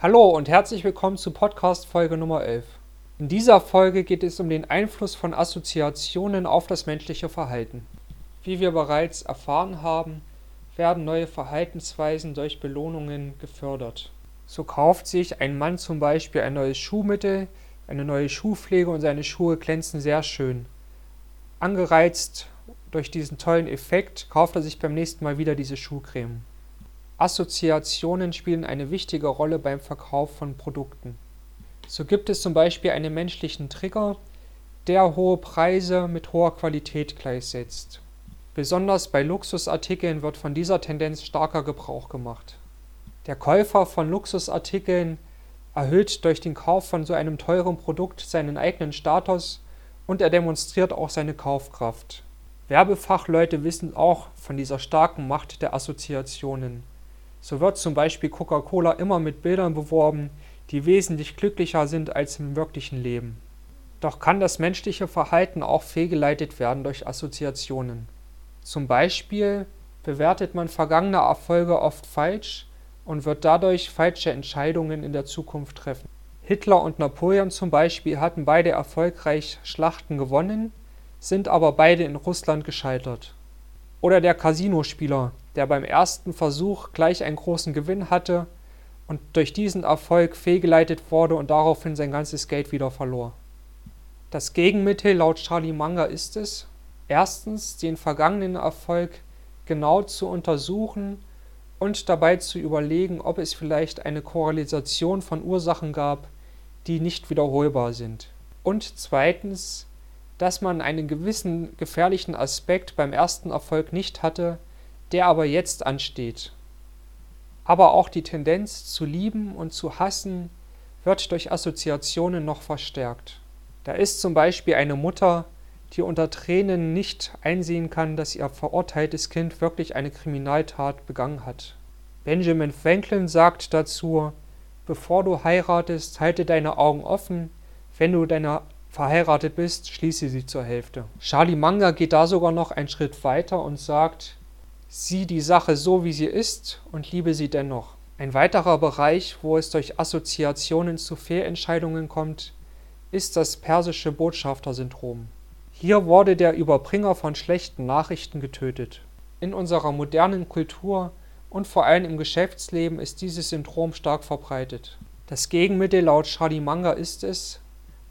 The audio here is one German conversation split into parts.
Hallo und herzlich willkommen zu Podcast Folge Nummer 11. In dieser Folge geht es um den Einfluss von Assoziationen auf das menschliche Verhalten. Wie wir bereits erfahren haben, werden neue Verhaltensweisen durch Belohnungen gefördert. So kauft sich ein Mann zum Beispiel ein neues Schuhmittel, eine neue Schuhpflege und seine Schuhe glänzen sehr schön. Angereizt durch diesen tollen Effekt kauft er sich beim nächsten Mal wieder diese Schuhcreme. Assoziationen spielen eine wichtige Rolle beim Verkauf von Produkten. So gibt es zum Beispiel einen menschlichen Trigger, der hohe Preise mit hoher Qualität gleichsetzt. Besonders bei Luxusartikeln wird von dieser Tendenz starker Gebrauch gemacht. Der Käufer von Luxusartikeln erhöht durch den Kauf von so einem teuren Produkt seinen eigenen Status und er demonstriert auch seine Kaufkraft. Werbefachleute wissen auch von dieser starken Macht der Assoziationen. So wird zum Beispiel Coca-Cola immer mit Bildern beworben, die wesentlich glücklicher sind als im wirklichen Leben. Doch kann das menschliche Verhalten auch fehlgeleitet werden durch Assoziationen. Zum Beispiel bewertet man vergangene Erfolge oft falsch und wird dadurch falsche Entscheidungen in der Zukunft treffen. Hitler und Napoleon zum Beispiel hatten beide erfolgreich Schlachten gewonnen, sind aber beide in Russland gescheitert. Oder der Casinospieler, der beim ersten Versuch gleich einen großen Gewinn hatte und durch diesen Erfolg fehlgeleitet wurde und daraufhin sein ganzes Geld wieder verlor. Das Gegenmittel laut Charlie Munger ist es, erstens den vergangenen Erfolg genau zu untersuchen und dabei zu überlegen, ob es vielleicht eine Korrelation von Ursachen gab, die nicht wiederholbar sind. Und zweitens, dass man einen gewissen gefährlichen Aspekt beim ersten Erfolg nicht hatte, der aber jetzt ansteht. Aber auch die Tendenz zu lieben und zu hassen wird durch Assoziationen noch verstärkt. Da ist zum Beispiel eine Mutter, die unter Tränen nicht einsehen kann, dass ihr verurteiltes Kind wirklich eine Kriminaltat begangen hat. Benjamin Franklin sagt dazu, bevor du heiratest, halte deine Augen offen, wenn du deiner verheiratet bist, schließe sie zur Hälfte. Charlie Manga geht da sogar noch einen Schritt weiter und sagt, sieh die Sache so, wie sie ist und liebe sie dennoch. Ein weiterer Bereich, wo es durch Assoziationen zu Fehlentscheidungen kommt, ist das persische Botschafter-Syndrom. Hier wurde der Überbringer von schlechten Nachrichten getötet. In unserer modernen Kultur und vor allem im Geschäftsleben ist dieses Syndrom stark verbreitet. Das Gegenmittel laut Manga ist es,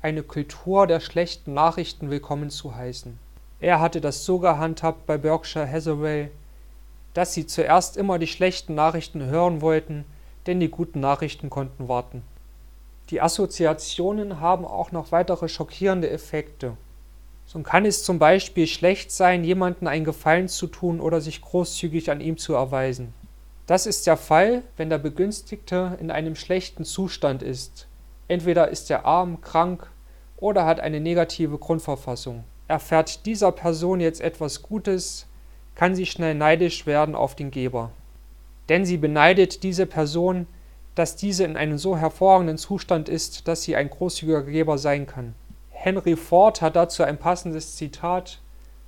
eine Kultur der schlechten Nachrichten willkommen zu heißen. Er hatte das so gehandhabt bei Berkshire Hathaway, dass sie zuerst immer die schlechten Nachrichten hören wollten, denn die guten Nachrichten konnten warten. Die Assoziationen haben auch noch weitere schockierende Effekte. So kann es zum Beispiel schlecht sein, jemandem einen Gefallen zu tun oder sich großzügig an ihm zu erweisen. Das ist der Fall, wenn der Begünstigte in einem schlechten Zustand ist. Entweder ist er arm, krank oder hat eine negative Grundverfassung. Erfährt dieser Person jetzt etwas Gutes, kann sie schnell neidisch werden auf den Geber. Denn sie beneidet diese Person, dass diese in einem so hervorragenden Zustand ist, dass sie ein großzügiger Geber sein kann. Henry Ford hat dazu ein passendes Zitat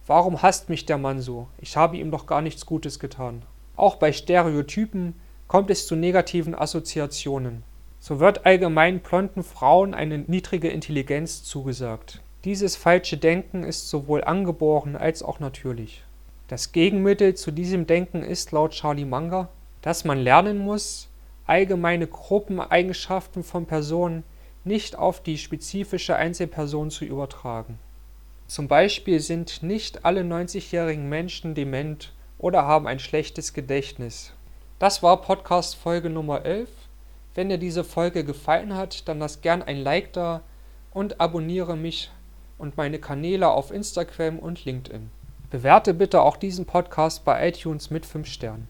Warum hasst mich der Mann so? Ich habe ihm doch gar nichts Gutes getan. Auch bei Stereotypen kommt es zu negativen Assoziationen. So wird allgemein blonden Frauen eine niedrige Intelligenz zugesagt. Dieses falsche Denken ist sowohl angeboren als auch natürlich. Das Gegenmittel zu diesem Denken ist laut Charlie Munger, dass man lernen muss, allgemeine Gruppeneigenschaften von Personen nicht auf die spezifische Einzelperson zu übertragen. Zum Beispiel sind nicht alle 90-jährigen Menschen dement oder haben ein schlechtes Gedächtnis. Das war Podcast Folge Nummer 11. Wenn dir diese Folge gefallen hat, dann lass gern ein Like da und abonniere mich und meine Kanäle auf Instagram und LinkedIn. Bewerte bitte auch diesen Podcast bei iTunes mit 5 Sternen.